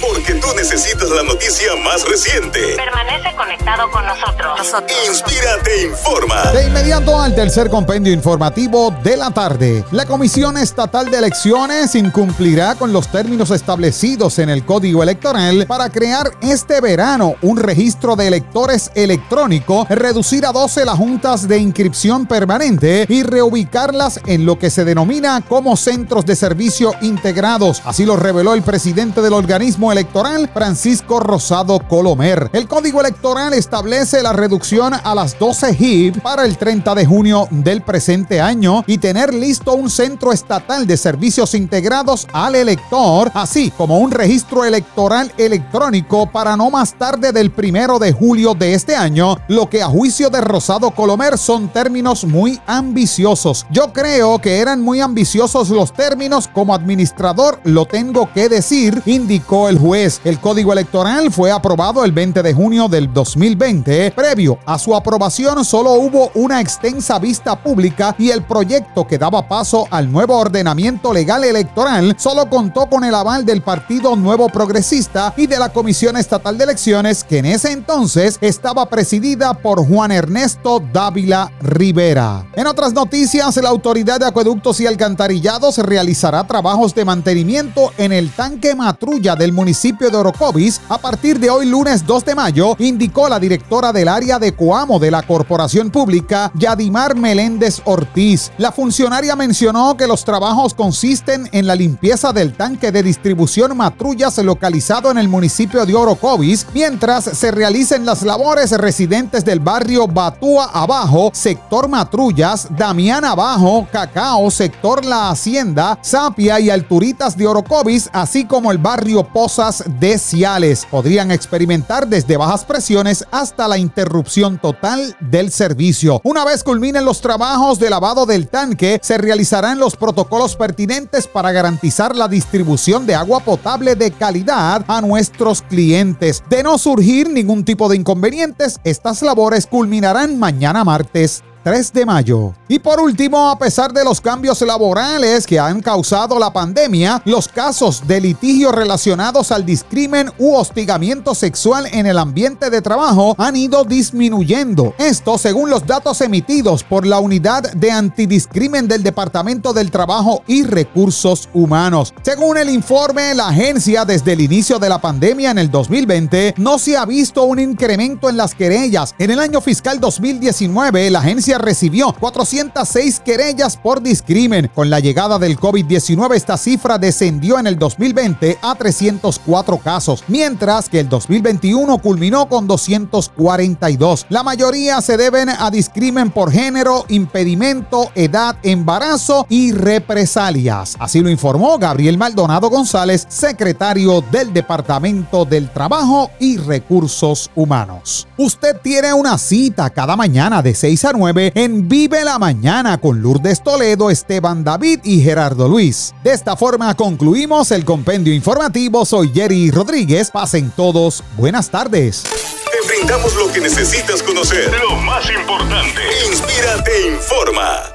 Porque tú necesitas la noticia más reciente. Permanece conectado con nosotros. Inspírate informa. De inmediato al tercer compendio informativo de la tarde. La Comisión Estatal de Elecciones incumplirá con los términos establecidos en el Código Electoral para crear este verano un registro de electores electrónico, reducir a 12 las juntas de inscripción permanente y reubicarlas en lo que se denomina como centros de servicio integrados. Así lo reveló el presidente del organismo electoral, Francisco Rosado Colomer. El Código Electoral establece la reducción a las 12 HIB para el 30 de junio del presente año y tener listo un centro estatal de servicios integrados al elector, así como un registro electoral electrónico para no más tarde del primero de julio de este año, lo que a juicio de Rosado Colomer son términos muy ambiciosos. Yo creo que eran muy ambiciosos los términos, como administrador lo tengo que decir, indicó el juez. El código electoral fue aprobado el 20 de junio del 2020. Previo a su aprobación solo hubo una extensa vista pública y el proyecto que daba paso al nuevo ordenamiento legal electoral solo contó con el aval del Partido Nuevo Progresista y de la Comisión Estatal de Elecciones que en ese entonces estaba presidida por Juan Ernesto Dávila Rivera. En otras noticias, la Autoridad de Acueductos y Alcantarillados realizará trabajos de mantenimiento en el tanque del municipio municipio de Orocovis a partir de hoy lunes 2 de mayo, indicó la directora del área de Coamo de la Corporación Pública, Yadimar Meléndez Ortiz. La funcionaria mencionó que los trabajos consisten en la limpieza del tanque de distribución Matrullas localizado en el municipio de Orocovis, mientras se realicen las labores residentes del barrio Batúa Abajo, sector Matrullas, Damián Abajo, Cacao, sector La Hacienda, Sapia y Alturitas de Orocovis, así como el barrio Poza de Ciales. Podrían experimentar desde bajas presiones hasta la interrupción total del servicio. Una vez culminen los trabajos de lavado del tanque, se realizarán los protocolos pertinentes para garantizar la distribución de agua potable de calidad a nuestros clientes. De no surgir ningún tipo de inconvenientes, estas labores culminarán mañana martes 3 de mayo. Y por último, a pesar de los cambios laborales que han causado la pandemia, los casos de litigio relacionados al discrimen u hostigamiento sexual en el ambiente de trabajo han ido disminuyendo. Esto según los datos emitidos por la Unidad de Antidiscrimen del Departamento del Trabajo y Recursos Humanos. Según el informe, la agencia desde el inicio de la pandemia en el 2020 no se ha visto un incremento en las querellas. En el año fiscal 2019, la agencia recibió 406 querellas por discrimen. Con la llegada del COVID-19 esta cifra descendió en el 2020 a 304 casos, mientras que el 2021 culminó con 242. La mayoría se deben a discrimen por género, impedimento, edad, embarazo y represalias. Así lo informó Gabriel Maldonado González, secretario del Departamento del Trabajo y Recursos Humanos. Usted tiene una cita cada mañana de 6 a 9 en Vive la Mañana con Lourdes Toledo, Esteban David y Gerardo Luis. De esta forma concluimos el compendio informativo. Soy Jerry Rodríguez. Pasen todos buenas tardes. Te brindamos lo que necesitas conocer. Lo más importante. Inspírate, informa.